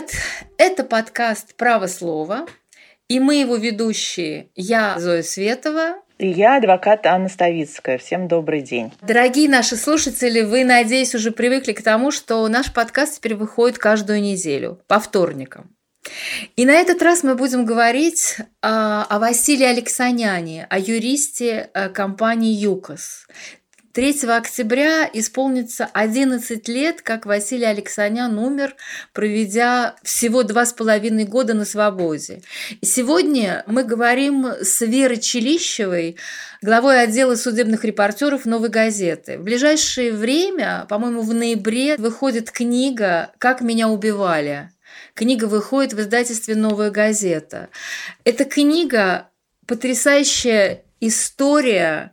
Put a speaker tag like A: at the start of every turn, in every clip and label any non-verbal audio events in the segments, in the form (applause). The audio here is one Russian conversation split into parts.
A: привет! Это подкаст «Право слова», и мы его ведущие. Я Зоя Светова.
B: И я адвокат Анна Ставицкая. Всем добрый день.
A: Дорогие наши слушатели, вы, надеюсь, уже привыкли к тому, что наш подкаст теперь выходит каждую неделю, по вторникам. И на этот раз мы будем говорить о, о Василии Алексаняне, о юристе э, компании ЮКОС. 3 октября исполнится 11 лет, как Василий Алексанян умер, проведя всего два с половиной года на свободе. И сегодня мы говорим с Верой Челищевой, главой отдела судебных репортеров «Новой газеты». В ближайшее время, по-моему, в ноябре, выходит книга «Как меня убивали». Книга выходит в издательстве «Новая газета». Эта книга – потрясающая история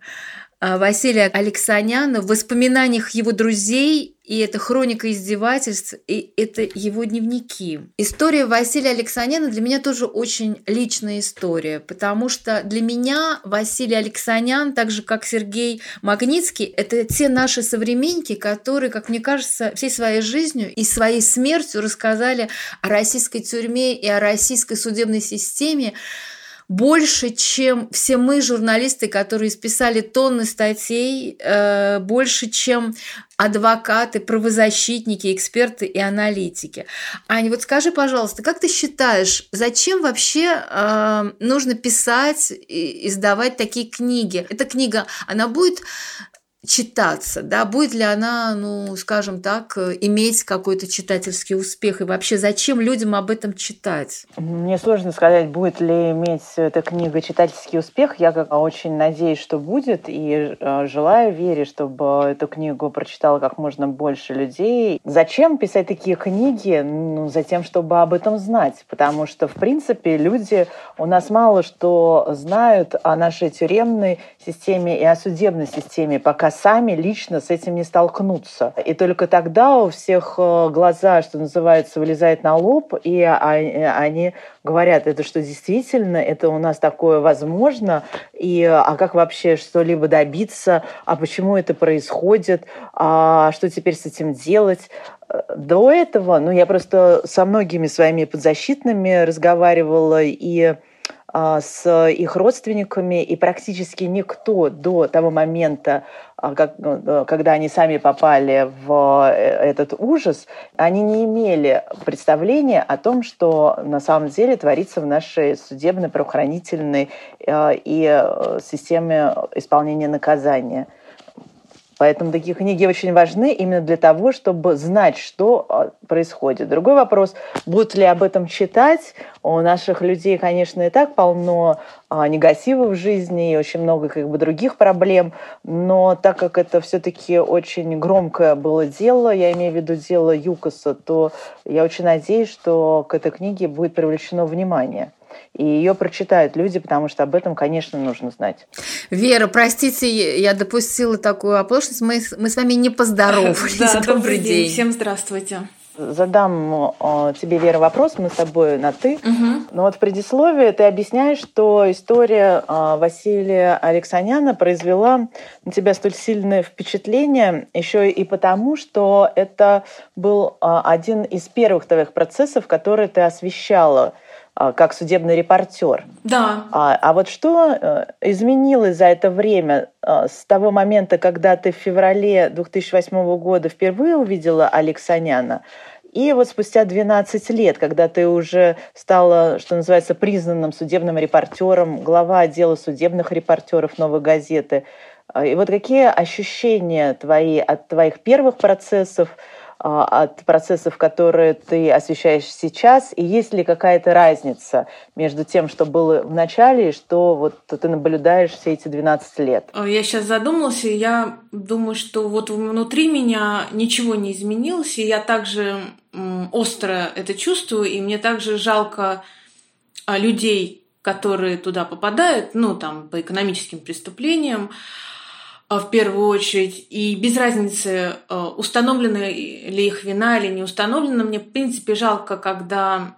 A: Василия Алексаняна в воспоминаниях его друзей, и это хроника издевательств, и это его дневники. История Василия Алексаняна для меня тоже очень личная история, потому что для меня Василий Алексанян, так же как Сергей Магнитский, это те наши современники, которые, как мне кажется, всей своей жизнью и своей смертью рассказали о российской тюрьме и о российской судебной системе, больше, чем все мы, журналисты, которые списали тонны статей, э, больше, чем адвокаты, правозащитники, эксперты и аналитики. Аня, вот скажи, пожалуйста, как ты считаешь, зачем вообще э, нужно писать и издавать такие книги? Эта книга, она будет читаться, да, будет ли она, ну, скажем так, иметь какой-то читательский успех, и вообще зачем людям об этом читать?
B: Мне сложно сказать, будет ли иметь эта книга читательский успех. Я как очень надеюсь, что будет, и э, желаю, верю, чтобы эту книгу прочитало как можно больше людей. Зачем писать такие книги? Ну, за тем, чтобы об этом знать, потому что, в принципе, люди у нас мало что знают о нашей тюремной системе и о судебной системе, пока сами лично с этим не столкнутся. И только тогда у всех э, глаза, что называется, вылезают на лоб, и они говорят, это что действительно, это у нас такое возможно, и а как вообще что-либо добиться, а почему это происходит, а что теперь с этим делать. До этого, ну, я просто со многими своими подзащитными разговаривала, и а, с их родственниками, и практически никто до того момента, а, ну, когда они сами попали в э, этот ужас, они не имели представления о том, что на самом деле творится в нашей судебно-правоохранительной э, и э, системе исполнения наказания. Поэтому такие книги очень важны именно для того, чтобы знать, что а, происходит. Другой вопрос, будут ли об этом читать. У наших людей, конечно, и так полно а, негатива в жизни и очень много как бы других проблем, но так как это все-таки очень громкое было дело, я имею в виду дело ЮКОСа, то я очень надеюсь, что к этой книге будет привлечено внимание и ее прочитают люди, потому что об этом, конечно, нужно знать.
A: Вера, простите, я допустила такую оплошность. Мы, мы с вами не поздоровались. (laughs)
C: Да, добрый день. Всем здравствуйте.
B: Задам э, тебе, Вера, вопрос, мы с тобой на «ты».
C: Угу.
B: Но вот в предисловии ты объясняешь, что история э, Василия Алексаняна произвела на тебя столь сильное впечатление еще и потому, что это был э, один из первых твоих процессов, которые ты освещала – как судебный репортер.
C: Да.
B: А, а вот что э, изменилось за это время а, с того момента, когда ты в феврале 2008 года впервые увидела Алексаняна, и вот спустя 12 лет, когда ты уже стала, что называется, признанным судебным репортером, глава отдела судебных репортеров «Новой газеты», и вот какие ощущения твои от твоих первых процессов – а, от процессов, которые ты освещаешь сейчас, и есть ли какая-то разница между тем, что было в начале, и что вот ты наблюдаешь все эти 12 лет?
C: А, я сейчас задумалась, и я думаю, что вот внутри меня ничего не изменилось, и я также остро это чувствую, и мне также жалко а, людей, которые туда попадают, ну, там, по экономическим преступлениям, а, в первую очередь, и без разницы, а, установлена ли их вина или не установлена, мне, в принципе, жалко, когда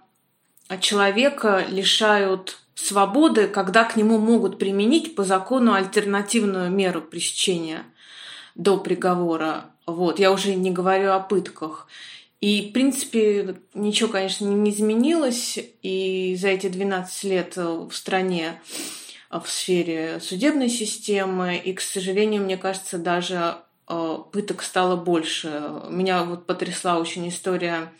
C: человека лишают свободы, когда к нему могут применить по закону альтернативную меру пресечения до приговора. Вот. Я уже не говорю о пытках. И, в принципе, ничего, конечно, не изменилось. И за эти 12 лет в стране в сфере судебной системы. И, к сожалению, мне кажется, даже пыток стало больше. Меня вот потрясла очень история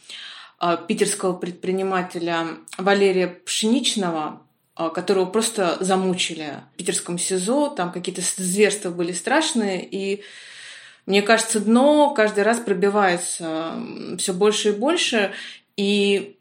C: питерского предпринимателя Валерия Пшеничного, которого просто замучили в питерском СИЗО. Там какие-то зверства были страшные. И мне кажется, дно каждый раз пробивается все больше и больше. И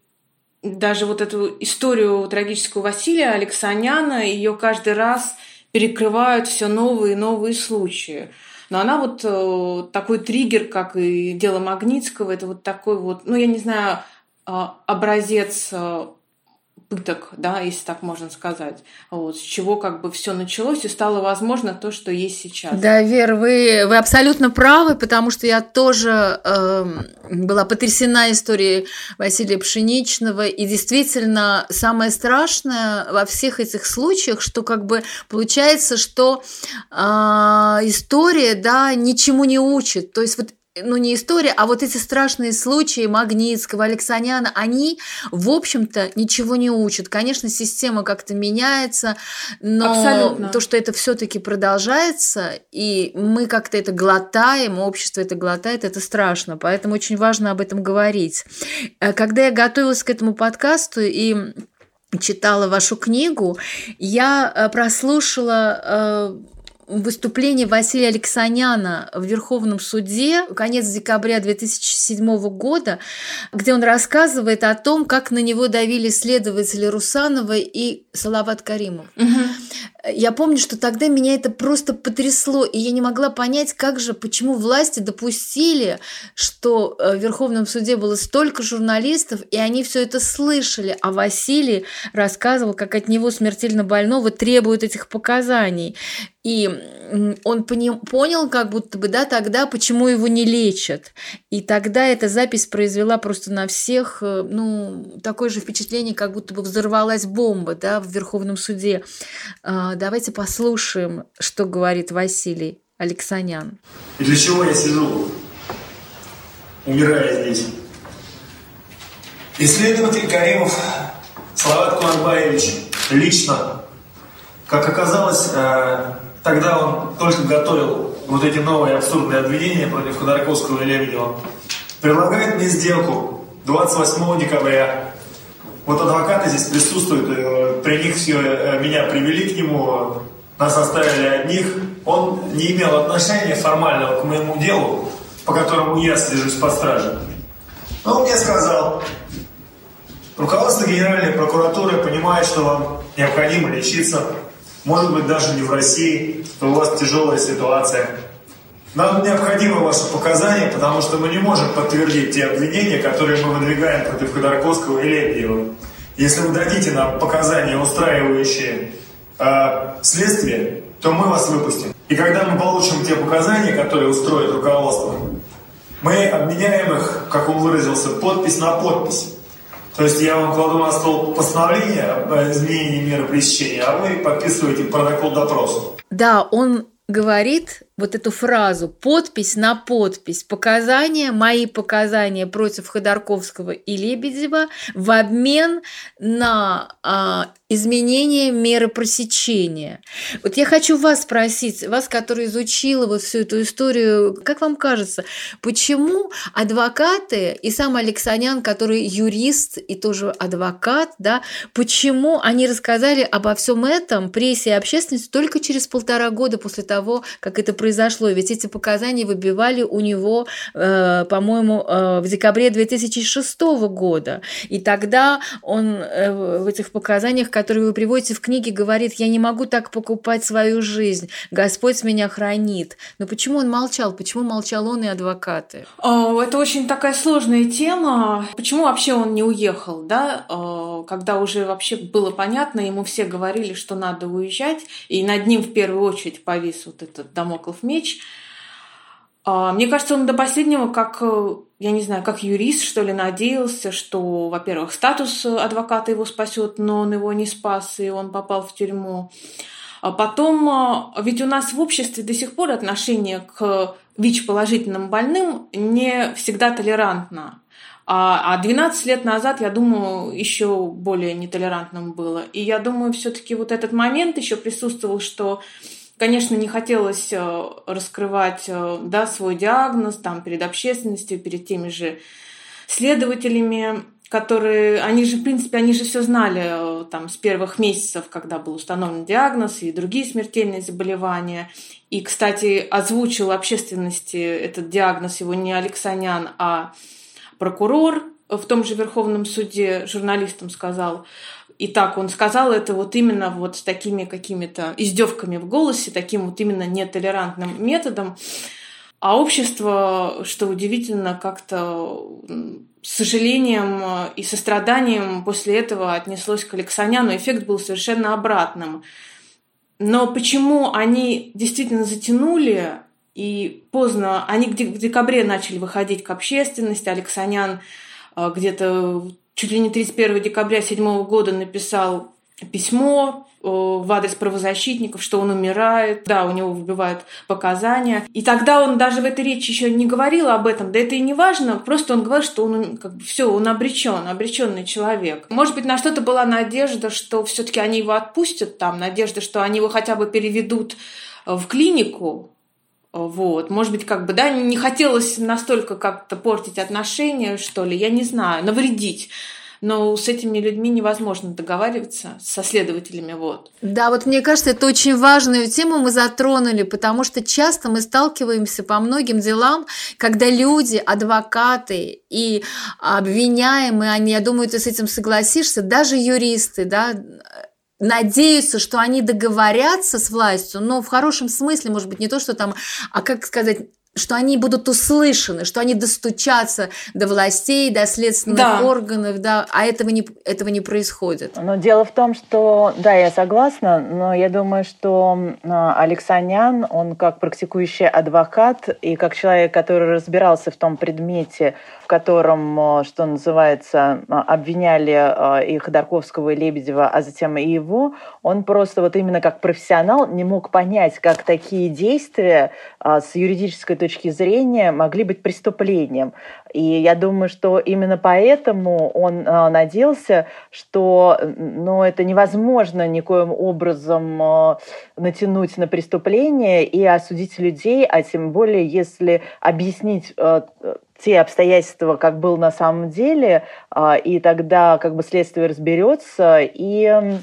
C: даже вот эту историю трагическую Василия Алексаняна, ее каждый раз перекрывают все новые и новые случаи. Но она вот э, такой триггер, как и дело Магнитского, это вот такой вот, ну, я не знаю, э, образец э, пыток, да, если так можно сказать, вот, с чего как бы все началось и стало возможно то, что есть сейчас.
A: Да, Вер, вы, вы абсолютно правы, потому что я тоже э, была потрясена историей Василия Пшеничного, и действительно самое страшное во всех этих случаях, что как бы получается, что э, история, да, ничему не учит, то есть вот ну не история, а вот эти страшные случаи Магнитского, Алексаняна, они, в общем-то, ничего не учат. Конечно, система как-то меняется, но Абсолютно. то, что это все-таки продолжается, и мы как-то это глотаем, общество это глотает, это страшно. Поэтому очень важно об этом говорить. Э, когда я готовилась к этому подкасту и читала вашу книгу, я э, прослушала э, выступление Василия Алексаняна в Верховном суде, конец декабря 2007 года, где он рассказывает о том, как на него давили следователи Русанова и Салават Каримов. Угу. Я помню, что тогда меня это просто потрясло, и я не могла понять, как же, почему власти допустили, что э, в Верховном суде было столько журналистов, и они все это слышали, а Василий рассказывал, как от него смертельно больного требуют этих показаний. И он понял, как будто бы, да, тогда, почему его не лечат. И тогда эта запись произвела просто на всех, э, ну, такое же впечатление, как будто бы взорвалась бомба, да, в Верховном суде. А, давайте послушаем, что говорит Василий Алексанян.
D: И для чего я сижу, умирая здесь? Исследователь Каримов Салават Куанбаевич лично, как оказалось, э, Тогда он только готовил вот эти новые абсурдные обвинения против Ходорковского и Лебедева. Предлагает мне сделку 28 декабря. Вот адвокаты здесь присутствуют, э, при них все э, меня привели к нему, нас оставили одних. Он не имел отношения формального к моему делу, по которому я содержусь под стражей. Но он мне сказал, руководство Генеральной прокуратуры понимает, что вам необходимо лечиться может быть даже не в России, то у вас тяжелая ситуация. Нам необходимы ваши показания, потому что мы не можем подтвердить те обвинения, которые мы выдвигаем против Ходорковского и Лебедева. Если вы дадите нам показания, устраивающие э, следствие, то мы вас выпустим. И когда мы получим те показания, которые устроит руководство, мы обменяем их, как он выразился, подпись на подпись. То есть я вам кладу на стол постановление об изменении меры пресечения, а вы подписываете протокол допроса.
A: Да, он говорит вот эту фразу «подпись на подпись», показания, мои показания против Ходорковского и Лебедева в обмен на а, изменение меры пресечения. Вот я хочу вас спросить, вас, который изучила вот всю эту историю, как вам кажется, почему адвокаты и сам Алексанян, который юрист и тоже адвокат, да, почему они рассказали обо всем этом прессе и общественности только через полтора года после того, как это произошло? Ведь эти показания выбивали у него, э, по-моему, э, в декабре 2006 года. И тогда он э, в этих показаниях, который вы приводите в книге, говорит, я не могу так покупать свою жизнь, Господь меня хранит. Но почему он молчал? Почему молчал он и адвокаты?
C: Это очень такая сложная тема. Почему вообще он не уехал, да? Когда уже вообще было понятно, ему все говорили, что надо уезжать, и над ним в первую очередь повис вот этот домоклов меч. Мне кажется, он до последнего, как э, я не знаю, как юрист, что ли, надеялся, что, во-первых, статус адвоката его спасет, но он его не спас, и он попал в тюрьму. А потом, ведь у нас в обществе до сих пор отношение к ВИЧ-положительным больным не всегда толерантно. А 12 а лет назад, я думаю, еще более нетолерантным было. И я думаю, все-таки вот этот момент еще присутствовал, что Конечно, не хотелось э, раскрывать э, да, свой диагноз там, перед общественностью, перед теми же следователями, которые, они же, в принципе, они же все знали э, там, с первых месяцев, когда был установлен диагноз и другие смертельные заболевания. И, кстати, озвучил общественности этот диагноз его не Алексанян, а прокурор в том же Верховном суде журналистам сказал, и так он сказал это вот именно вот с такими какими-то издевками в голосе, таким вот именно нетолерантным методом. А общество, что удивительно, как-то с сожалением и состраданием после этого отнеслось к Алексаняну. Эффект был совершенно обратным. Но почему они действительно затянули и поздно, они в декабре начали выходить к общественности, Алексанян а, где-то чуть ли не 31 декабря 2007 года написал письмо э, в адрес правозащитников, что он умирает, да, у него выбивают показания. И тогда он даже в этой речи еще не говорил об этом, да это и не важно, просто он говорил, что он как бы все, он обречен, обреченный человек. Может быть, на что-то была надежда, что все-таки они его отпустят там, надежда, что они его хотя бы переведут в клинику, вот, может быть, как бы, да, не хотелось настолько как-то портить отношения, что ли, я не знаю, навредить. Но с этими людьми невозможно договариваться, со следователями, вот.
A: Да, вот мне кажется, это очень важную тему мы затронули, потому что часто мы сталкиваемся по многим делам, когда люди, адвокаты и обвиняемые, они, я думаю, ты с этим согласишься, даже юристы, да, надеются, что они договорятся с властью, но в хорошем смысле, может быть, не то, что там, а как сказать, что они будут услышаны, что они достучатся до властей, до следственных да. органов, да, а этого не, этого не происходит.
B: Но дело в том, что, да, я согласна, но я думаю, что а, Алексанян, он как практикующий адвокат и как человек, который разбирался в том предмете, котором, э, что называется, э, обвиняли и Ходорковского, и Лебедева, а затем и его, он просто вот именно как профессионал не мог понять, как такие действия с юридической точки зрения могли быть преступлением. И я думаю, что именно поэтому он надеялся, что ну, это невозможно никоим образом натянуть на преступление и осудить людей, а тем более, если объяснить те обстоятельства, как был на самом деле, а, и тогда как бы следствие разберется и а,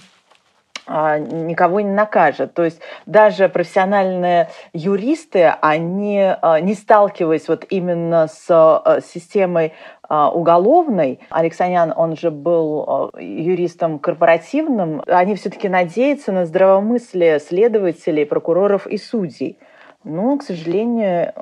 B: никого не накажет. То есть даже профессиональные юристы, они, а, не сталкиваясь вот именно с системой уголовной, Алексанян, он же был юристом корпоративным, они все-таки надеются на здравомыслие следователей, прокуроров и судей. Но, к сожалению,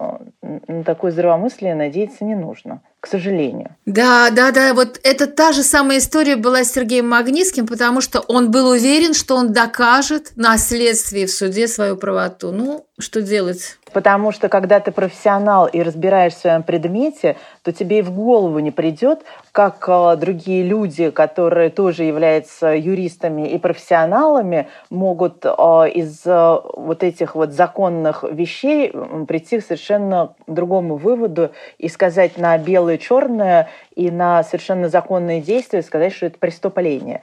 B: на такое здравомыслие надеяться не нужно к сожалению.
A: Да, да, да, вот это та же самая история была с Сергеем Магнитским, потому что он был уверен, что он докажет на следствии в суде свою правоту. Ну, что делать?
B: Потому что когда ты профессионал и разбираешь в своем предмете, то тебе и в голову не придет, как э, другие люди, которые тоже являются юристами и профессионалами, могут э, из э, вот этих вот законных вещей прийти к совершенно другому выводу и сказать на белое черное и на совершенно законные действия сказать, что это преступление.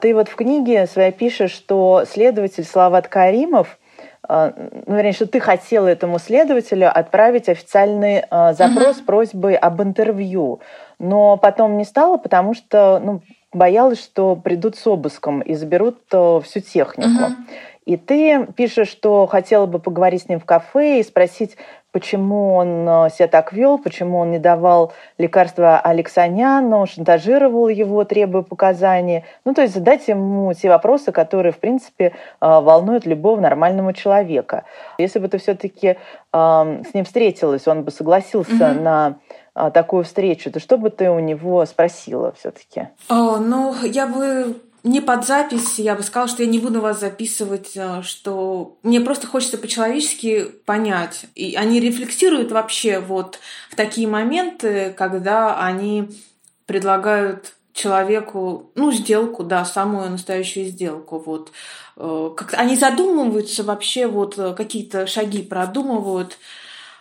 B: Ты вот в книге своей пишешь, что следователь Слават Каримов э, ну, вернее, что ты хотела этому следователю отправить официальный э, запрос uh-huh. просьбой об интервью, но потом не стало, потому что ну, боялась, что придут с обыском и заберут э, всю технику. Uh-huh. И ты пишешь, что хотела бы поговорить с ним в кафе и спросить, почему он э, себя так вел, почему он не давал лекарства Алексаняну, шантажировал его, требуя показаний. Ну, то есть задать ему те вопросы, которые, в принципе, э, волнуют любого нормального человека. Если бы ты все-таки эм, с ним встретилась, он бы согласился mm-hmm. на э, такую встречу, то что бы ты у него спросила все-таки?
C: О, ну, я бы не под запись, я бы сказала, что я не буду вас записывать, э, что мне просто хочется по-человечески понять. И они рефлексируют вообще вот в такие моменты, когда они предлагают человеку, ну, сделку, да, самую настоящую сделку, вот. Э, как они задумываются вообще, вот какие-то шаги продумывают,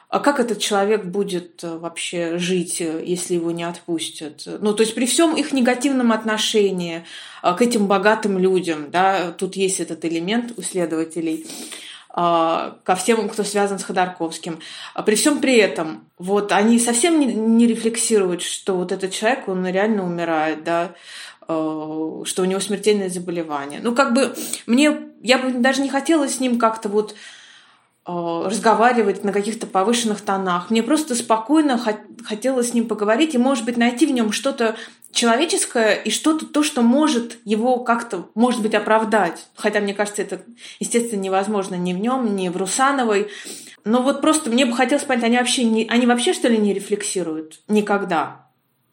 C: а как этот человек будет вообще жить, если его не отпустят? Ну, то есть при всем их негативном отношении к этим богатым людям, да, тут есть этот элемент у следователей – а, ко всем, кто связан с Ходорковским. А при всем при этом, вот они совсем не, рефлексируют, что вот этот человек, он реально умирает, да, что у него смертельное заболевание. Ну, как бы мне, я бы даже не хотела с ним как-то вот разговаривать на каких-то повышенных тонах. Мне просто спокойно хотелось с ним поговорить и, может быть, найти в нем что-то человеческое и что-то то, что может его как-то, может быть, оправдать. Хотя, мне кажется, это, естественно, невозможно ни в нем, ни в Русановой. Но вот просто мне бы хотелось понять, они вообще, не, они вообще что ли не рефлексируют? Никогда.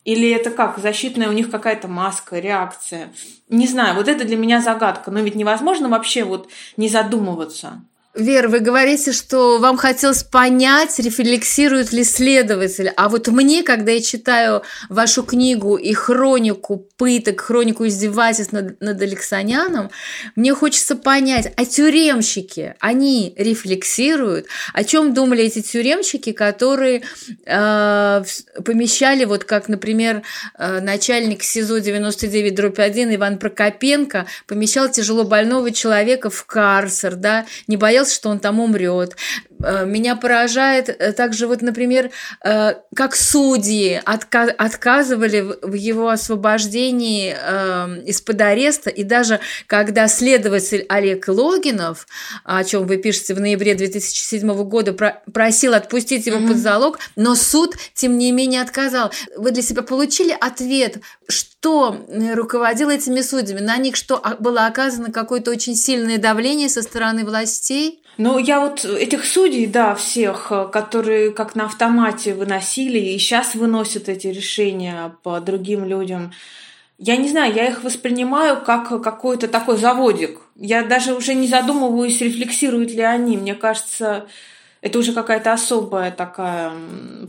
C: Или это как, защитная у них какая-то маска, реакция? Не знаю, вот это для меня загадка. Но ведь невозможно вообще вот не задумываться.
A: Вера, вы говорите, что вам хотелось понять, рефлексирует ли следователь. А вот мне, когда я читаю вашу книгу и хронику пыток, хронику издевательств над, над Алексаняном, мне хочется понять, а тюремщики, они рефлексируют? О чем думали эти тюремщики, которые э, помещали, вот как, например, э, начальник СИЗО 99 дробь 1 Иван Прокопенко помещал тяжело больного человека в карцер, да, не боялся боялся, что он там умрет. Э, меня поражает э, также вот, например, э, как судьи отказывали в его освобождении из-под ареста, и даже когда следователь Олег Логинов, о чем вы пишете в ноябре 2007 года, просил отпустить его mm-hmm. под залог, но суд, тем не менее, отказал. Вы для себя получили ответ, что руководило этими судьями? На них что, а, было оказано какое-то очень сильное давление со стороны властей?
C: Ну, я вот этих судей, да, всех, э, которые как на автомате выносили и сейчас выносят эти решения по другим людям, я не знаю, я их воспринимаю как какой-то такой заводик. Я даже уже не задумываюсь, рефлексируют ли они. Мне кажется, это уже какая-то особая такая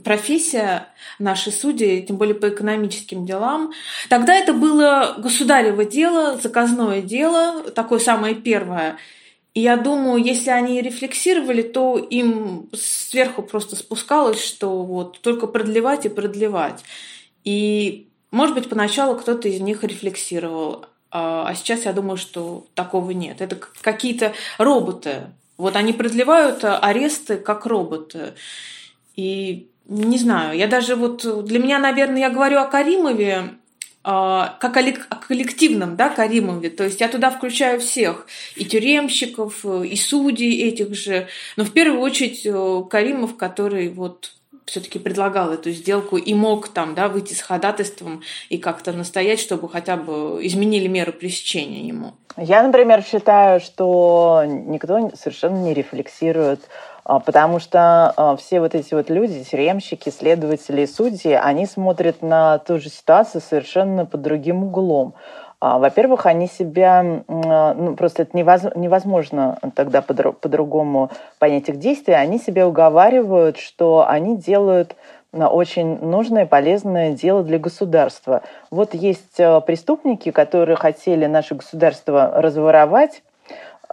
C: профессия, наши судьи, тем более по экономическим делам. Тогда это было государево дело, заказное дело, такое самое первое. Я думаю, если они рефлексировали, то им сверху просто спускалось, что вот только продлевать и продлевать. И, может быть, поначалу кто-то из них рефлексировал, а, а сейчас я думаю, что такого нет. Это какие-то роботы. Вот они продлевают аресты как роботы. И не знаю, я даже вот для меня, наверное, я говорю о Каримове, как о коллективном, да, Каримове. То есть я туда включаю всех, и тюремщиков, и судей этих же. Но в первую очередь э, Каримов, который вот все-таки предлагал эту сделку и мог там, да, выйти с ходатайством и как-то настоять, чтобы хотя бы изменили меры пресечения ему.
B: Я, например, считаю, что никто совершенно не рефлексирует а, потому что а, все вот эти вот люди, тюремщики, следователи и судьи, они смотрят на ту же ситуацию совершенно под другим углом. А, во-первых, они себя, ну, просто это невозможно тогда по-другому понять их действия, они себя уговаривают, что они делают очень нужное и полезное дело для государства. Вот есть преступники, которые хотели наше государство разворовать,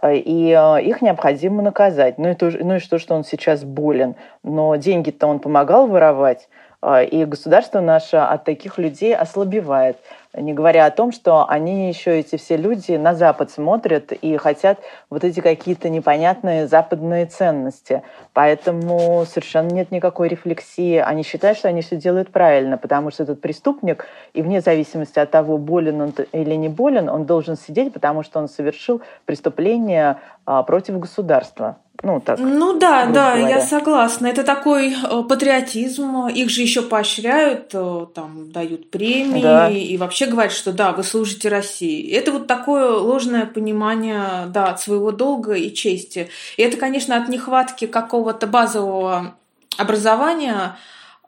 B: и э, их необходимо наказать. Ну и, то, ну и что, что он сейчас болен. Но деньги-то он помогал воровать, э, и государство наше от таких людей ослабевает. Не говоря о том, что они еще, эти все люди, на Запад смотрят и хотят вот эти какие-то непонятные западные ценности. Поэтому совершенно нет никакой рефлексии. Они считают, что они все делают правильно, потому что этот преступник, и вне зависимости от того, болен он или не болен, он должен сидеть, потому что он совершил преступление а, против государства.
C: Ну, так, ну да, да, говоря. я согласна. Это такой э, патриотизм. Их же еще поощряют, э, там дают премии да. и вообще говорят, что да, вы служите России. Это вот такое ложное понимание, да, от своего долга и чести. И это, конечно, от нехватки какого-то базового образования,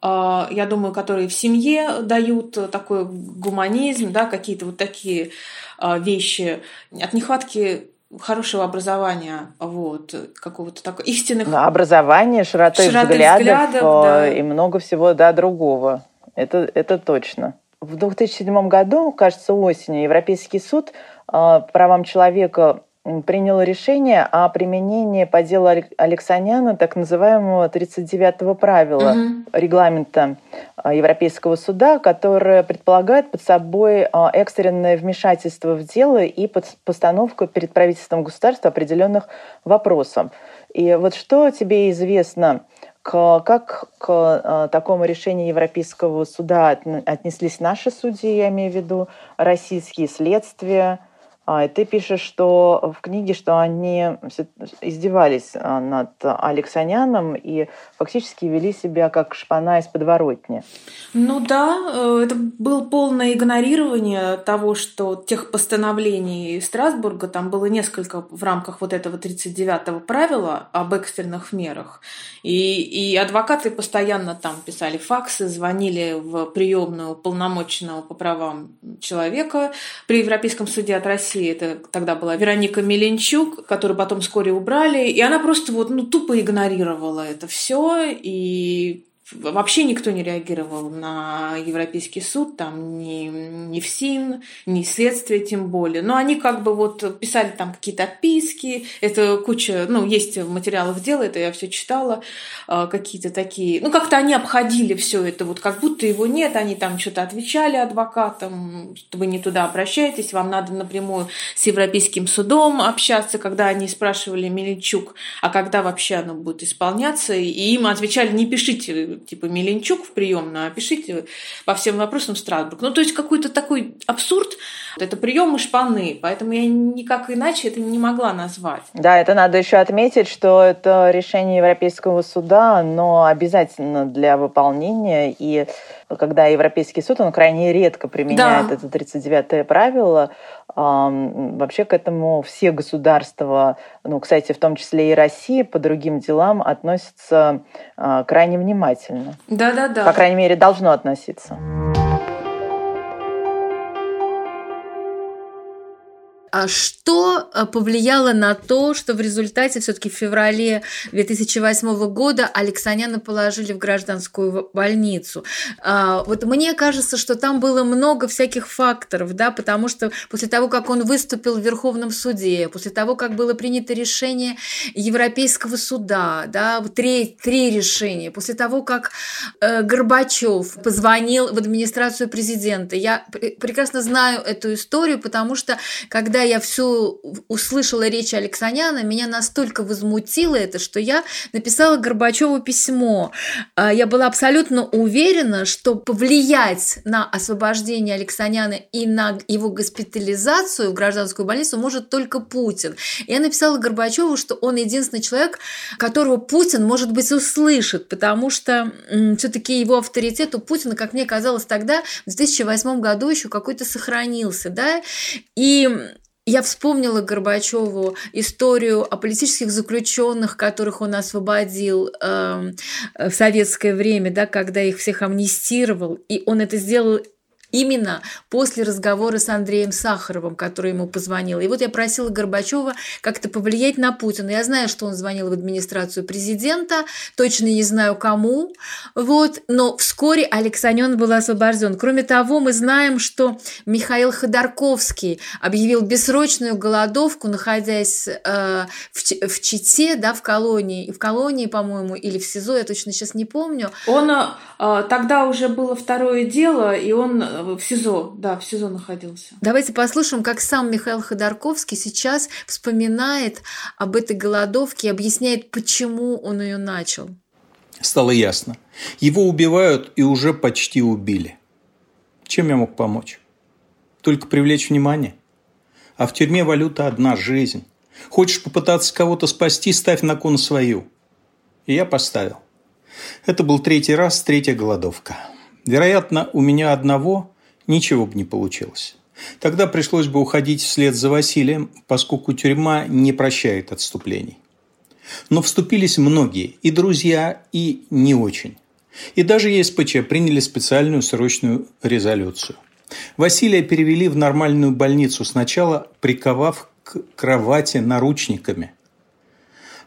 C: э, я думаю, которые в семье дают такой гуманизм, да, какие-то вот такие вещи, от нехватки хорошего образования, вот, какого-то такого истинных...
B: Да, образование, широты, широты взглядов, взглядов да. и много всего, да, другого. Это, это точно. В 2007 году, кажется, осенью, Европейский суд по правам человека принял решение о применении по делу Алексаняна так называемого 39-го правила угу. регламента а, Европейского суда, которое предполагает под собой а, экстренное вмешательство в дело и постановку перед правительством государства определенных вопросов. И вот что тебе известно, как к а, такому решению Европейского суда отнеслись наши судьи, я имею в виду российские следствия, ты пишешь, что в книге, что они издевались а, над Алексаняном и фактически вели себя как шпана из подворотни.
C: Ну да, э, это было полное игнорирование того, что тех постановлений Страсбурга, там было несколько в рамках вот этого 39-го правила об экстренных мерах. И, и адвокаты постоянно там писали факсы, звонили в приемную полномоченного по правам человека при Европейском суде от России России, это тогда была Вероника Меленчук, которую потом вскоре убрали, и она просто вот, ну, тупо игнорировала это все, и Вообще никто не реагировал на Европейский суд, там ни, ни ФСИН, ни следствие тем более. Но они как бы вот писали там какие-то отписки, это куча, ну, есть в материалах дела, это я все читала, а, какие-то такие, ну, как-то они обходили все это, вот как будто его нет, они там что-то отвечали адвокатам, что вы не туда обращаетесь, вам надо напрямую с Европейским судом общаться, когда они спрашивали Мельничук, а когда вообще оно будет исполняться, и им отвечали, не пишите типа Меленчук в приемную, а пишите по всем вопросам Страсбург. Ну, то есть какой-то такой абсурд. Это приемы шпаны, поэтому я никак иначе это не могла назвать.
B: Да, это надо еще отметить, что это решение Европейского суда, но обязательно для выполнения. И когда Европейский суд, он крайне редко применяет да. это 39-е правило, Вообще к этому все государства, ну, кстати, в том числе и Россия по другим делам относятся а, крайне внимательно.
C: Да-да-да.
B: По крайней мере, должно относиться.
A: А что э, повлияло на то, что в результате все-таки в феврале 2008 года Алексаняна положили в гражданскую больницу? А, вот мне кажется, что там было много всяких факторов, да, потому что после того, как он выступил в Верховном суде, после того, как было принято решение Европейского суда, да, три, три решения, после того, как э, Горбачев позвонил в администрацию президента, я прекрасно знаю эту историю, потому что когда я всю услышала речь Алексаняна, меня настолько возмутило это, что я написала Горбачеву письмо. А, я была абсолютно уверена, что повлиять на освобождение Алексаняна и на его госпитализацию в гражданскую больницу может только Путин. Я написала Горбачеву, что он единственный человек, которого Путин, может быть, услышит, потому что все-таки его авторитет у Путина, как мне казалось тогда, в 2008 году еще какой-то сохранился. Да? И я вспомнила Горбачеву историю о политических заключенных, которых он освободил э, в советское время, да, когда их всех амнистировал, и он это сделал Именно после разговора с Андреем Сахаровым, который ему позвонил. И вот я просила Горбачева как-то повлиять на Путина. Я знаю, что он звонил в администрацию президента, точно не знаю кому, вот, но вскоре Алексанен был освобожден. Кроме того, мы знаем, что Михаил Ходорковский объявил бессрочную голодовку, находясь э, в, в Чите, да, в колонии, в колонии, по-моему, или в СИЗО, я точно сейчас не помню.
C: Он э, тогда уже было второе дело, и он в СИЗО, да, в СИЗО находился.
A: Давайте послушаем, как сам Михаил Ходорковский сейчас вспоминает об этой голодовке и объясняет, почему он ее начал.
E: Стало ясно. Его убивают и уже почти убили. Чем я мог помочь? Только привлечь внимание. А в тюрьме валюта одна – жизнь. Хочешь попытаться кого-то спасти – ставь на кон свою. И я поставил. Это был третий раз, третья голодовка. Вероятно, у меня одного ничего бы не получилось. Тогда пришлось бы уходить вслед за Василием, поскольку тюрьма не прощает отступлений. Но вступились многие, и друзья, и не очень. И даже ЕСПЧ приняли специальную срочную резолюцию. Василия перевели в нормальную больницу, сначала приковав к кровати наручниками,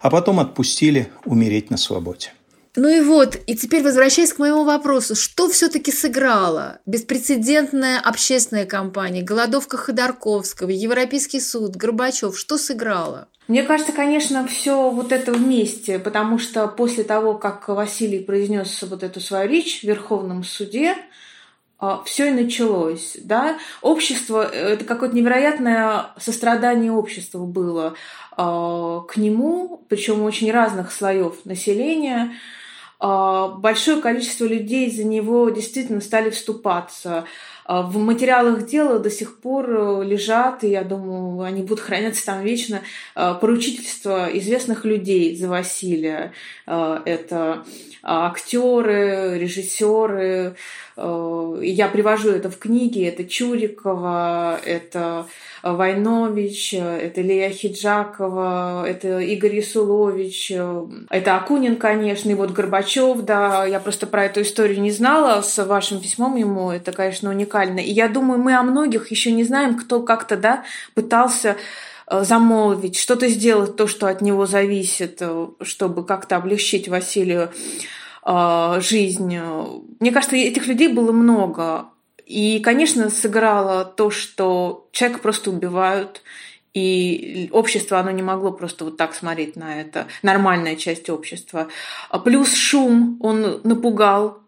E: а потом отпустили умереть на свободе.
A: Ну и вот, и теперь возвращаясь к моему вопросу, что все-таки сыграло? Беспрецедентная общественная кампания, голодовка Ходорковского, Европейский суд, Горбачев, что сыграло?
C: Мне кажется, конечно, все вот это вместе, потому что после того, как Василий произнес вот эту свою речь в Верховном суде, а, все и началось, да. Общество, это какое-то невероятное сострадание общества было а, к нему, причем очень разных слоев населения. А, большое количество людей за него действительно стали вступаться. А, в материалах дела до сих пор э, лежат, и я думаю, они будут храниться там вечно, а, поручительства известных людей за Василия. Это актеры, режиссеры. Я привожу это в книге. Это Чурикова, это Войнович, это Лея Хиджакова, это Игорь Ясулович, это Акунин, конечно, и вот Горбачев, да, я просто про эту историю не знала с вашим письмом ему, это, конечно, уникально. И я думаю, мы о многих еще не знаем, кто как-то, да, пытался э, замолвить, что-то сделать, то, что от него зависит, э, чтобы как-то облегчить Василию э, жизнь. Мне кажется, этих людей было много. И, конечно, сыграло то, что человека просто убивают, и общество, оно не могло просто вот так смотреть на это, нормальная часть общества. Плюс шум, он напугал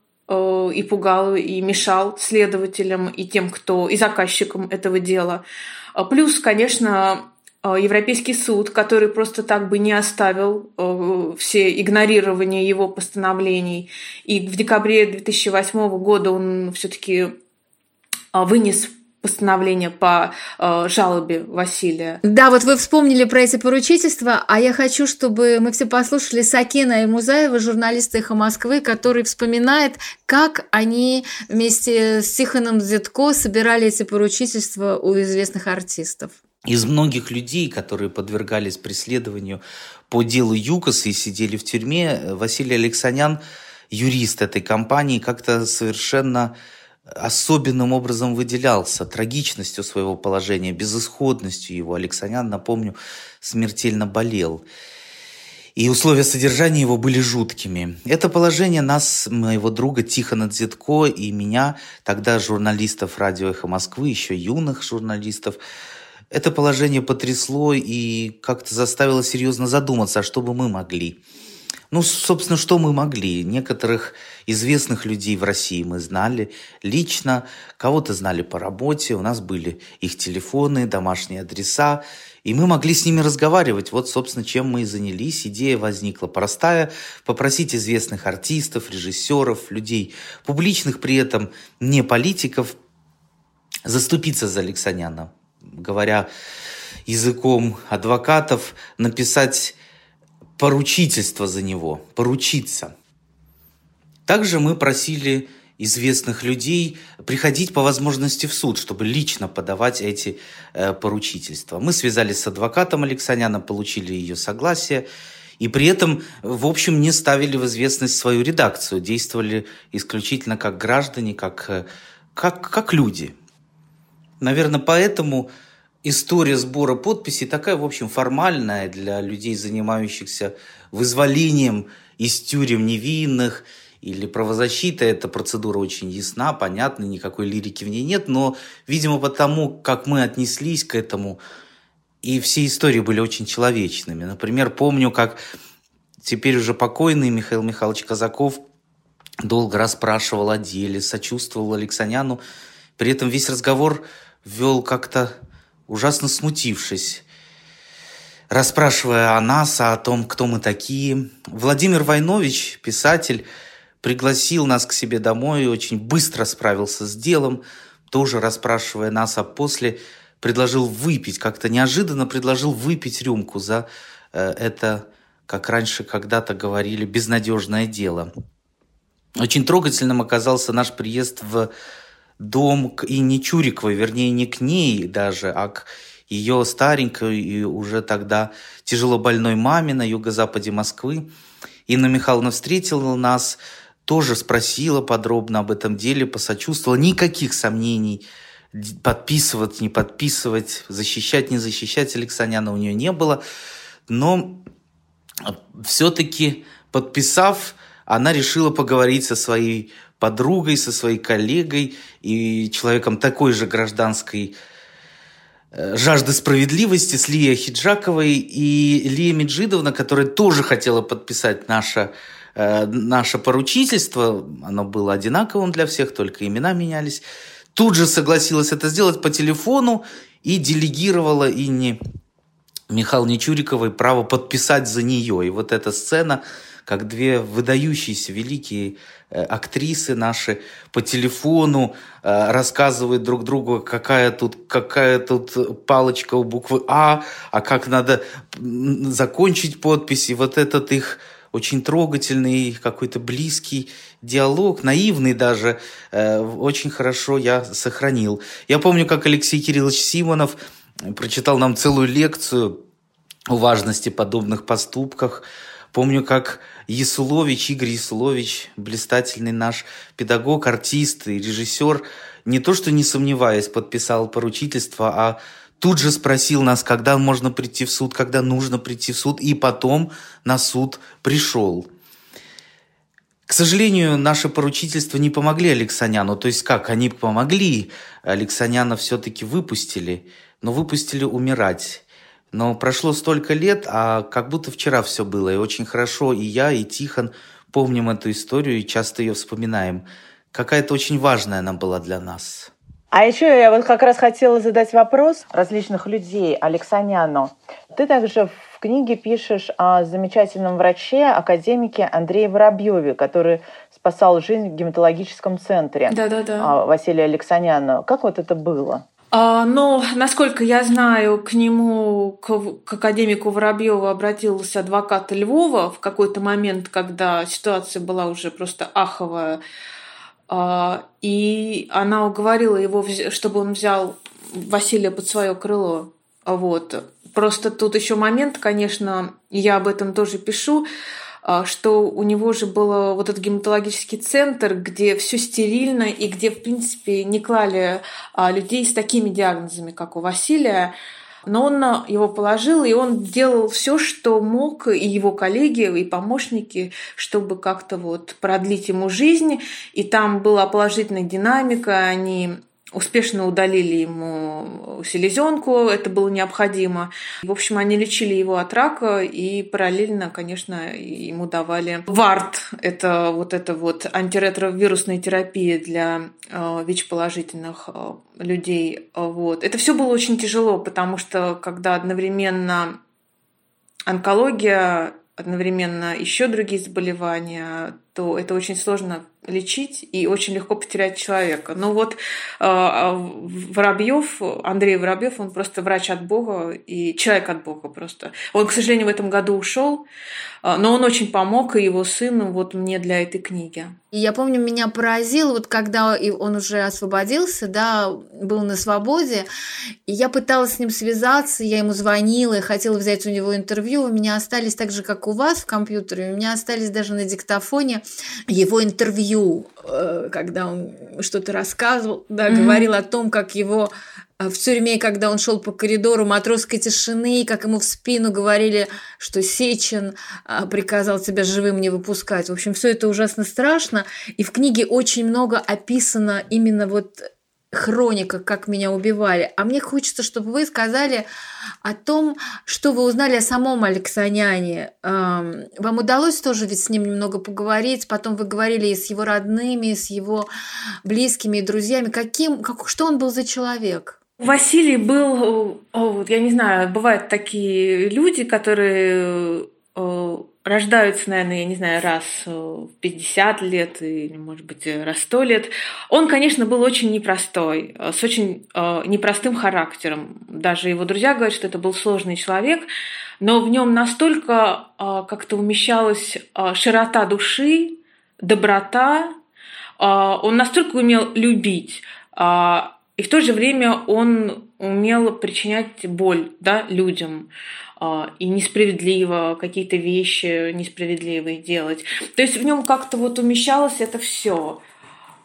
C: и пугал, и мешал следователям, и тем, кто, и заказчикам этого дела. А плюс, конечно, э, Европейский суд, который просто так бы не оставил э, все игнорирования его постановлений. И в декабре 2008 года он все-таки вынес постановление по э, жалобе Василия.
A: Да, вот вы вспомнили про эти поручительства, а я хочу, чтобы мы все послушали Сакина и Музаева, журналиста «Эхо Москвы», который вспоминает, как они вместе с Тихоном Зетко собирали эти поручительства у известных артистов.
F: Из многих людей, которые подвергались преследованию по делу ЮКОСа и сидели в тюрьме, Василий Алексанян, юрист этой компании, как-то совершенно особенным образом выделялся трагичностью своего положения, безысходностью его. Алексанян, напомню, смертельно болел. И условия содержания его были жуткими. Это положение нас, моего друга Тихона Дзитко и меня, тогда журналистов радио «Эхо Москвы», еще юных журналистов, это положение потрясло и как-то заставило серьезно задуматься, а что бы мы могли – ну, собственно, что мы могли? Некоторых известных людей в России мы знали лично, кого-то знали по работе, у нас были их телефоны, домашние адреса, и мы могли с ними разговаривать. Вот, собственно, чем мы и занялись. Идея возникла простая. Попросить известных артистов, режиссеров, людей, публичных при этом, не политиков, заступиться за Алексаняна. Говоря языком адвокатов, написать поручительство за него, поручиться. Также мы просили известных людей приходить по возможности в суд, чтобы лично подавать эти э, поручительства. Мы связались с адвокатом Алексаняна, получили ее согласие, и при этом, в общем, не ставили в известность свою редакцию, действовали исключительно как граждане, как, э, как, как люди. Наверное, поэтому история сбора подписей такая, в общем, формальная для людей, занимающихся вызволением из тюрем невинных или правозащита. Эта процедура очень ясна, понятна, никакой лирики в ней нет, но, видимо, потому, как мы отнеслись к этому, и все истории были очень человечными. Например, помню, как теперь уже покойный Михаил Михайлович Казаков долго расспрашивал о деле, сочувствовал Алексаняну, при этом весь разговор вел как-то ужасно смутившись, расспрашивая о нас, о том, кто мы такие. Владимир Войнович, писатель, пригласил нас к себе домой и очень быстро справился с делом, тоже расспрашивая нас, а после предложил выпить, как-то неожиданно предложил выпить рюмку за э, это, как раньше когда-то говорили, безнадежное дело. Очень трогательным оказался наш приезд в дом и не Чуриковой, вернее, не к ней даже, а к ее старенькой и уже тогда тяжело больной маме на юго-западе Москвы. Инна Михайловна встретила нас, тоже спросила подробно об этом деле, посочувствовала. Никаких сомнений подписывать, не подписывать, защищать, не защищать Алексаняна у нее не было. Но все-таки подписав, она решила поговорить со своей подругой, со своей коллегой и человеком такой же гражданской э, жажды справедливости с Лией Хиджаковой и Лия Меджидовна, которая тоже хотела подписать наше, э, наше поручительство. Оно было одинаковым для всех, только имена менялись. Тут же согласилась это сделать по телефону и делегировала Инне Михайловне Чуриковой право подписать за нее. И вот эта сцена – как две выдающиеся великие э, актрисы наши по телефону э, рассказывают друг другу, какая тут, какая тут палочка у буквы А, а как надо закончить подпись. И вот этот их очень трогательный, какой-то близкий диалог, наивный даже, э, очень хорошо я сохранил. Я помню, как Алексей Кириллович Симонов прочитал нам целую лекцию о важности подобных поступках. Помню, как Ясулович, Игорь Ясулович, блистательный наш педагог, артист и режиссер, не то что не сомневаясь, подписал поручительство, а тут же спросил нас, когда можно прийти в суд, когда нужно прийти в суд, и потом на суд пришел. К сожалению, наши поручительства не помогли Алексаняну. То есть как? Они помогли. Алексаняна все-таки выпустили, но выпустили умирать. Но прошло столько лет, а как будто вчера все было. И очень хорошо и я, и Тихон помним эту историю и часто ее вспоминаем. Какая-то очень важная она была для нас.
B: А еще я вот как раз хотела задать вопрос различных людей Алексаняну. Ты также в книге пишешь о замечательном враче, академике Андрее Воробьеве, который спасал жизнь в гематологическом центре
C: Да-да-да.
B: А, Василия Алексаняна. Как вот это было?
C: А, но, насколько я знаю, к нему, к, к академику Воробьеву обратился адвокат Львова в какой-то момент, когда ситуация была уже просто аховая. А, и она уговорила его, чтобы он взял Василия под свое крыло. Вот. Просто тут еще момент, конечно, я об этом тоже пишу. А, что у него же был вот этот гематологический центр, где все стерильно и где, в принципе, не клали а, людей с такими диагнозами, как у Василия. Но он его положил, и он делал все, что мог, и его коллеги, и помощники, чтобы как-то вот продлить ему жизнь. И там была положительная динамика, они успешно удалили ему селезенку, это было необходимо. В общем, они лечили его от рака и параллельно, конечно, ему давали ВАРТ. Это вот это вот антиретровирусная терапия для э, ВИЧ-положительных э, людей. Вот. Это все было очень тяжело, потому что когда одновременно онкология, одновременно еще другие заболевания, то это очень сложно лечить и очень легко потерять человека. Но вот э, Воробьев, Андрей Воробьев, он просто врач от Бога и человек от Бога просто. Он, к сожалению, в этом году ушел, э, но он очень помог и его сыну вот мне для этой книги.
A: И я помню, меня поразило, вот когда он уже освободился, да, был на свободе, и я пыталась с ним связаться, я ему звонила, и хотела взять у него интервью, у меня остались так же, как у вас в компьютере, у меня остались даже на диктофоне его интервью, э, когда он что-то рассказывал, да, mm-hmm. говорил о том, как его э, в тюрьме, когда он шел по коридору матросской тишины, как ему в спину говорили, что Сечин э, приказал тебя живым не выпускать. В общем, все это ужасно страшно. И в книге очень много описано именно вот хроника, как меня убивали. А мне хочется, чтобы вы сказали о том, что вы узнали о самом Алексаняне. Вам удалось тоже ведь с ним немного поговорить, потом вы говорили и с его родными, и с его близкими и друзьями. Каким, как, что он был за человек?
C: Василий был, я не знаю, бывают такие люди, которые рождаются, наверное, я не знаю, раз в 50 лет или, может быть, раз в 100 лет. Он, конечно, был очень непростой, с очень э, непростым характером. Даже его друзья говорят, что это был сложный человек, но в нем настолько э, как-то умещалась э, широта души, доброта, он настолько умел любить, и в то же время он умел причинять боль да, людям. А, и несправедливо какие-то вещи несправедливые делать. То есть в нем как-то вот умещалось это все.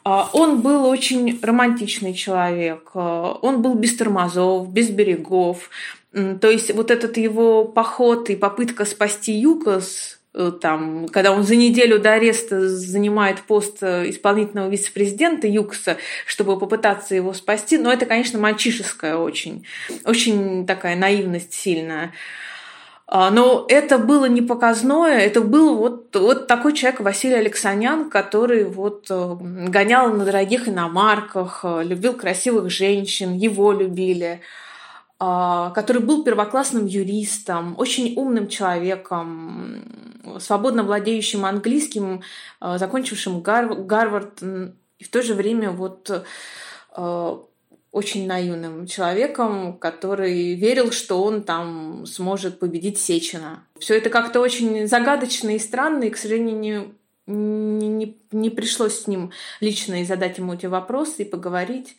C: А, он был очень романтичный человек, а, он был без тормозов, без берегов. То есть вот этот его поход и попытка спасти Юкос там, когда он за неделю до ареста занимает пост э, исполнительного вице-президента ЮКСа, чтобы попытаться его спасти. Но это, конечно, мальчишеская очень, очень такая наивность сильная. А, но это было не показное, это был вот, вот такой человек Василий Алексанян, который вот э, гонял на дорогих иномарках, э, любил красивых женщин, его любили, который был первоклассным юристом, очень умным человеком, свободно владеющим английским, э, закончившим Гарвард, и в то же время вот очень наивным человеком, который верил, что он там сможет победить Сечина. Все это как-то очень загадочно и странно, и, к сожалению, не, не, не пришлось с ним лично и задать ему эти вопросы, и поговорить.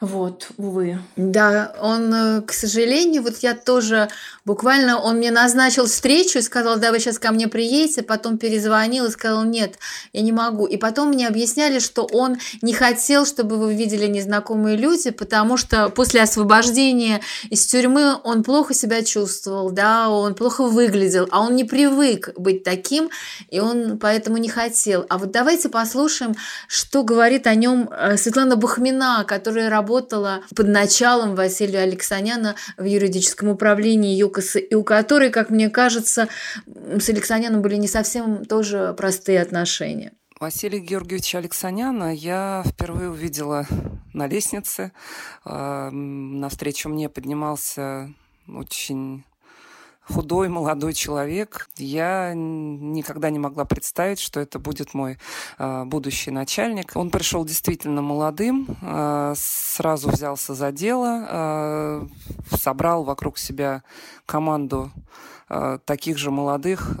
C: Вот, увы.
A: Да, он, э, к сожалению, вот я тоже буквально, он мне назначил встречу и сказал, да, вы сейчас ко мне приедете, потом перезвонил и сказал, нет, я не могу. И потом мне объясняли, что он не хотел, чтобы вы видели незнакомые люди, потому что после освобождения из тюрьмы он плохо себя чувствовал, да, он плохо выглядел, а он не привык быть таким, и он поэтому не хотел. А вот давайте послушаем, что говорит о нем э, Светлана Бахмина, которая работает работала под началом Василия Алексаняна в юридическом управлении ЮКОСа, и у которой, как мне кажется, с Алексаняном были не совсем тоже простые отношения.
G: Василия Георгиевича Алексаняна я впервые увидела на лестнице. А, навстречу мне поднимался очень худой молодой человек. Я никогда не могла представить, что это будет мой э, будущий начальник. Он пришел действительно молодым, э, сразу взялся за дело, э, собрал вокруг себя команду таких же молодых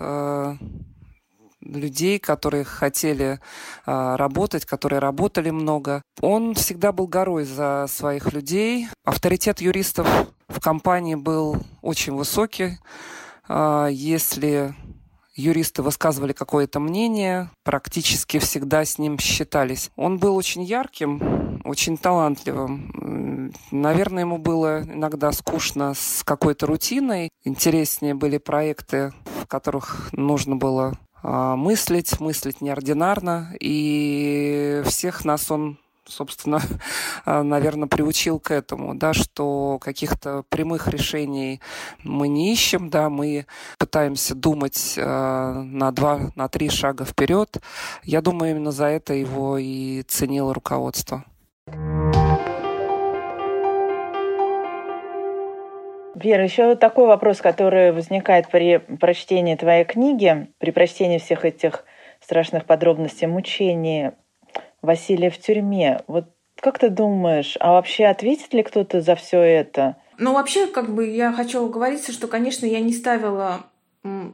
G: людей, которые хотели э, работать, которые работали много. Он всегда был горой за своих людей. Авторитет юристов в компании был очень высокий. Э, если юристы высказывали какое-то мнение, практически всегда с ним считались. Он был очень ярким, очень талантливым. Наверное, ему было иногда скучно с какой-то рутиной. Интереснее были проекты, в которых нужно было а, мыслить, мыслить неординарно. И всех нас он собственно, (laughs) а, наверное, приучил к этому, да, что каких-то прямых решений мы не ищем, да, мы пытаемся думать э, на два, на три шага вперед. Я думаю, именно за это его и ценило руководство.
B: Вера, еще такой вопрос, который возникает при прочтении твоей книги, при прочтении всех этих страшных подробностей мучений Василия в тюрьме. Вот как ты думаешь, а вообще ответит ли кто-то за все это?
C: Ну, вообще, как бы я хочу оговориться, что, конечно, я не ставила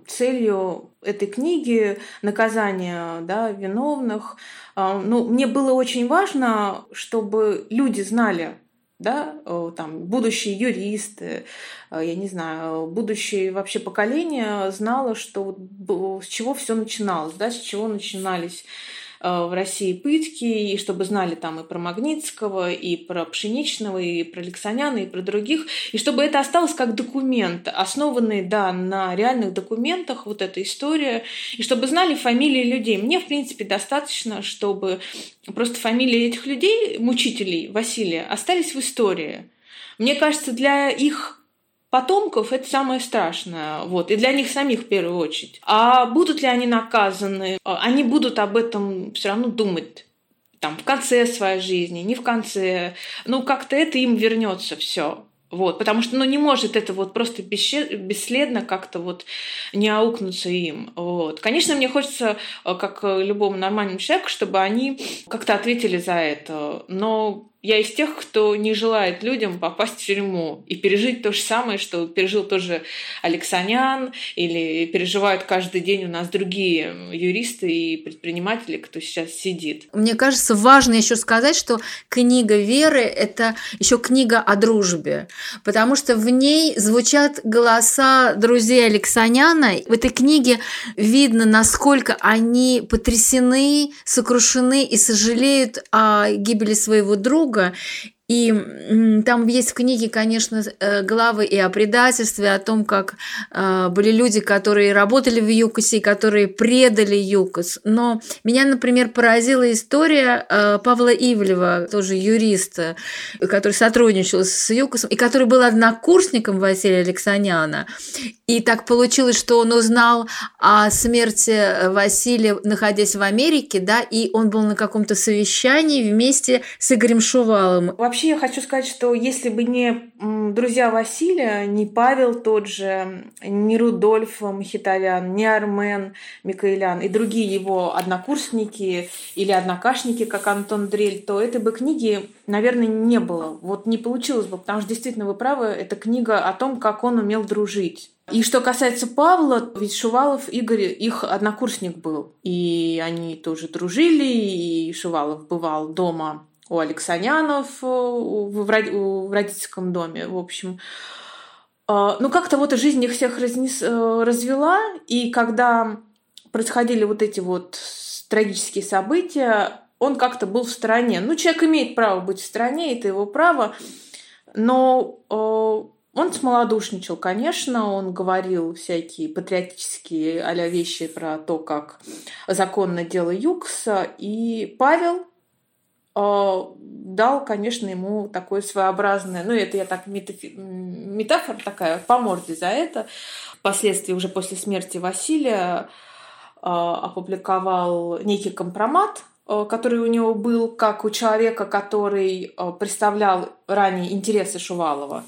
C: целью этой книги наказания да, виновных. А, ну, мне было очень важно, чтобы люди знали, да, там, будущие юристы, э, я не знаю, будущее вообще поколение знало, что с чего все начиналось, да, с чего начинались в России пытки, и чтобы знали там и про Магнитского, и про Пшеничного, и про Алексаняна, и про других, и чтобы это осталось как документ, основанный, да, на реальных документах, вот эта история, и чтобы знали фамилии людей. Мне, в принципе, достаточно, чтобы просто фамилии этих людей, мучителей Василия, остались в истории. Мне кажется, для их потомков это самое страшное, вот, и для них самих в первую очередь. А будут ли они наказаны? Они будут об этом все равно думать там в конце своей жизни, не в конце. Ну, как-то это им вернется все. Вот, потому что, ну, не может это вот просто бесследно как-то вот не аукнуться им. Вот. Конечно, мне хочется, э, как любому нормальному человеку, чтобы они как-то ответили за это. Но я из тех, кто не желает людям попасть в тюрьму и пережить то же самое, что пережил тоже Алексанян, или переживают каждый день у нас другие юристы и предприниматели, кто сейчас сидит.
A: Мне кажется, важно еще сказать, что книга Веры – это еще книга о дружбе, потому что в ней звучат голоса друзей Алексаняна. В этой книге видно, насколько они потрясены, сокрушены и сожалеют о гибели своего друга, друга. И там есть в книге, конечно, э, главы и о предательстве, о том, как э, были люди, которые работали в ЮКОСе, которые предали ЮКОС. Но меня, например, поразила история э, Павла Ивлева, тоже юриста, который сотрудничал с ЮКОСом, и который был однокурсником Василия Алексаняна. И так получилось, что он узнал о смерти Василия, находясь в Америке, да, и он был на каком-то совещании вместе с Игорем Шувалом.
C: Вообще я хочу сказать, что если бы не друзья Василия, не Павел тот же, не Рудольф Махитовян, не Армен Микаэлян и другие его однокурсники или однокашники, как Антон Дрель, то этой бы книги, наверное, не было. Вот не получилось бы, потому что действительно вы правы, это книга о том, как он умел дружить. И что касается Павла, ведь Шувалов Игорь их однокурсник был. И они тоже дружили, и Шувалов бывал дома у Алексанянов в родительском доме, в общем. А, ну, как-то вот жизнь их всех разнес, э, развела, и когда происходили вот эти вот трагические события, он как-то был в стороне. Ну, человек имеет право быть в стороне, это его право, но э, он смолодушничал, конечно, он говорил всякие патриотические а вещи про то, как законно дело Юкса, и Павел э, дал, конечно, ему такое своеобразное, ну, это я так, метафи, метафора такая, по морде за это. Впоследствии, уже после смерти Василия, э, опубликовал некий компромат, э, который у него был, как у человека, который представлял ранее интересы Шувалова.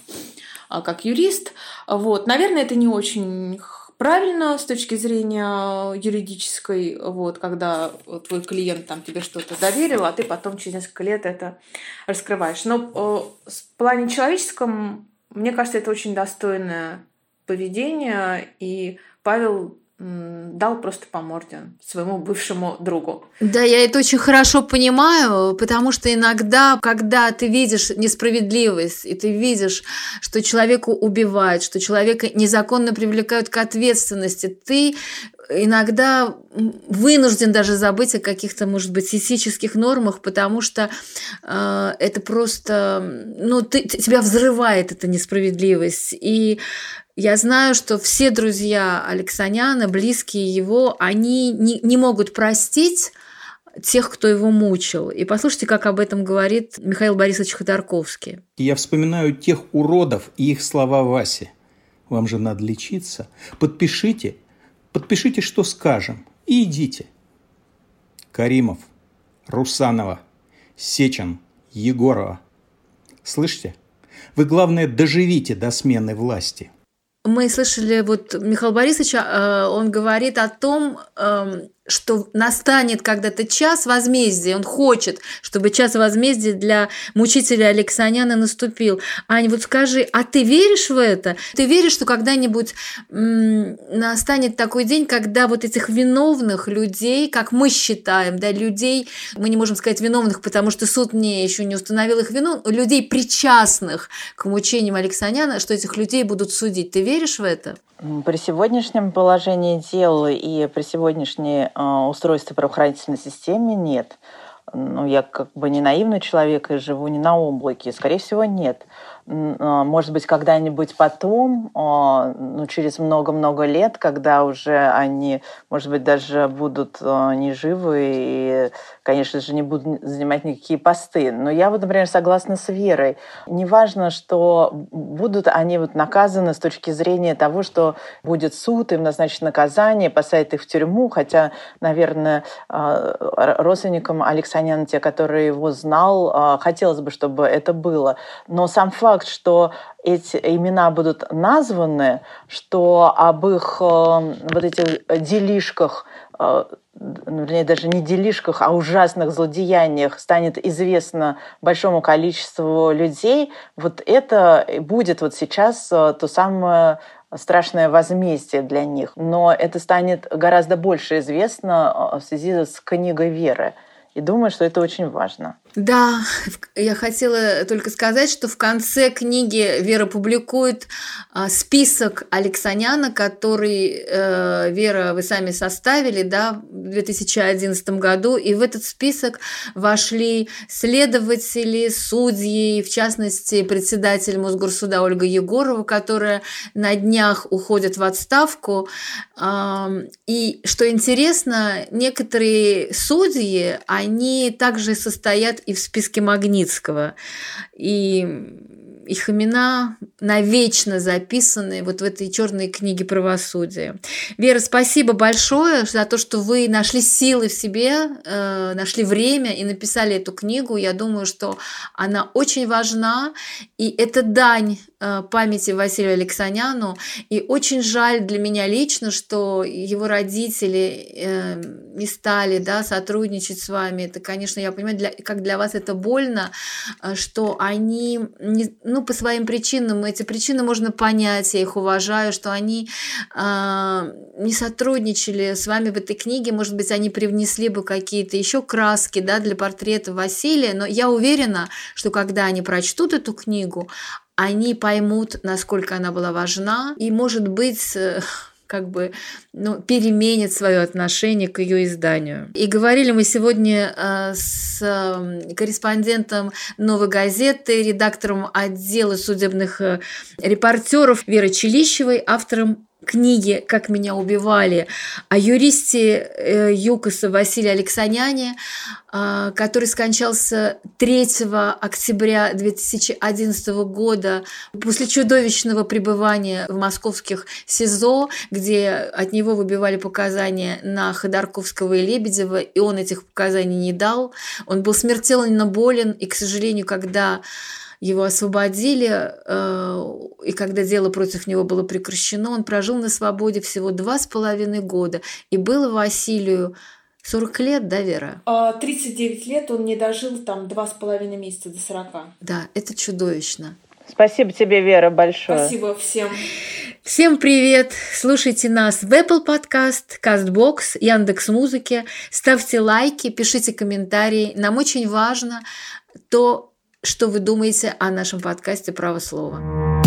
C: А, как юрист. Вот. Наверное, это не очень правильно с точки зрения юридической, вот, когда твой клиент там тебе что-то доверил, а ты потом через несколько лет это раскрываешь. Но э, в плане человеческом, мне кажется, это очень достойное поведение, и Павел дал просто по морде своему бывшему другу.
A: Да, я это очень хорошо понимаю, потому что иногда, когда ты видишь несправедливость, и ты видишь, что человека убивают, что человека незаконно привлекают к ответственности, ты иногда вынужден даже забыть о каких-то, может быть, этических нормах, потому что э, это просто, ну, ты, тебя взрывает эта несправедливость. И я знаю, что все друзья Алексаняна, близкие его, они не, не могут простить тех, кто его мучил. И послушайте, как об этом говорит Михаил Борисович Ходорковский.
E: Я вспоминаю тех уродов и их слова Васи. Вам же надо лечиться. Подпишите, подпишите, что скажем, и идите. Каримов, Русанова, Сечин, Егорова. Слышите? Вы, главное, доживите до смены власти –
A: мы слышали, вот Михаил Борисович, э, он говорит о том, эм, что настанет когда-то час возмездия. Он хочет, чтобы час возмездия для мучителя Алексаняна наступил. Аня, вот скажи, а ты веришь в это? Ты веришь, что когда-нибудь настанет такой день, когда вот этих виновных людей, как мы считаем, да, людей, мы не можем сказать виновных, потому что суд мне еще не установил их вину, людей, причастных к мучениям Алексаняна, что этих людей будут судить. Ты веришь в это?
B: При сегодняшнем положении дел и при сегодняшней э, устройстве правоохранительной системе нет. Ну, я как бы не наивный человек и живу не на облаке. Скорее всего, нет. А, может быть, когда-нибудь потом, а, ну, через много-много лет, когда уже они, может быть, даже будут а, не живы и, конечно же, не будут занимать никакие посты. Но я вот, например, согласна с Верой. Неважно, что будут они вот наказаны с точки зрения того, что будет суд, им назначит наказание, посадят их в тюрьму, хотя, наверное, родственникам Алексаняна, те, которые его знал, хотелось бы, чтобы это было. Но сам факт факт, что эти имена будут названы, что об их э, вот этих делишках, э, вернее, даже не делишках, а ужасных злодеяниях станет известно большому количеству людей, вот это будет вот сейчас э, то самое страшное возмездие для них. Но это станет гораздо больше известно в связи с книгой веры. И думаю, что это очень важно.
A: Да, я хотела только сказать, что в конце книги Вера публикует а, список Алексаняна, который, э, Вера, вы сами составили да, в 2011 году, и в этот список вошли следователи, судьи, в частности, председатель Мосгорсуда Ольга Егорова, которая на днях уходит в отставку. И что интересно, некоторые судьи, они также состоят и в списке Магнитского. И их имена навечно записаны вот в этой черной книге правосудия. Вера, спасибо большое за то, что вы нашли силы в себе, э, нашли время и написали эту книгу. Я думаю, что она очень важна, и это дань памяти Василию Алексаняну. И очень жаль для меня лично, что его родители э, не стали да, сотрудничать с вами. Это, конечно, я понимаю, для, как для вас это больно, э, что они не, ну, по своим причинам, эти причины можно понять, я их уважаю, что они э, не сотрудничали с вами в этой книге, может быть, они привнесли бы какие-то еще краски да, для портрета Василия, но я уверена, что когда они прочтут эту книгу, они поймут, насколько она была важна, и, может быть, э, как бы ну, переменит свое отношение к ее изданию. И говорили мы сегодня э, с э, корреспондентом «Новой газеты», редактором отдела судебных э, репортеров Верой Челищевой, автором книги «Как меня убивали» о юристе э, ЮКОСа Василии Алексаняне, а, который скончался 3 октября 2011 года после чудовищного пребывания в московских СИЗО, где от него выбивали показания на Ходорковского и Лебедева, и он этих показаний не дал. Он был смертельно болен, и, к сожалению, когда его освободили, э, и когда дело против него было прекращено, он прожил на свободе всего два с половиной года. И было Василию 40 лет, да, Вера?
C: 39 а, лет, он не дожил там два с половиной месяца до 40.
A: Да, это чудовищно.
B: Спасибо тебе, Вера, большое.
C: Спасибо всем.
A: Всем привет! Слушайте нас в Apple Podcast, CastBox, Яндекс Музыки. Ставьте лайки, пишите комментарии. Нам очень важно то, что вы думаете о нашем подкасте «Право слова».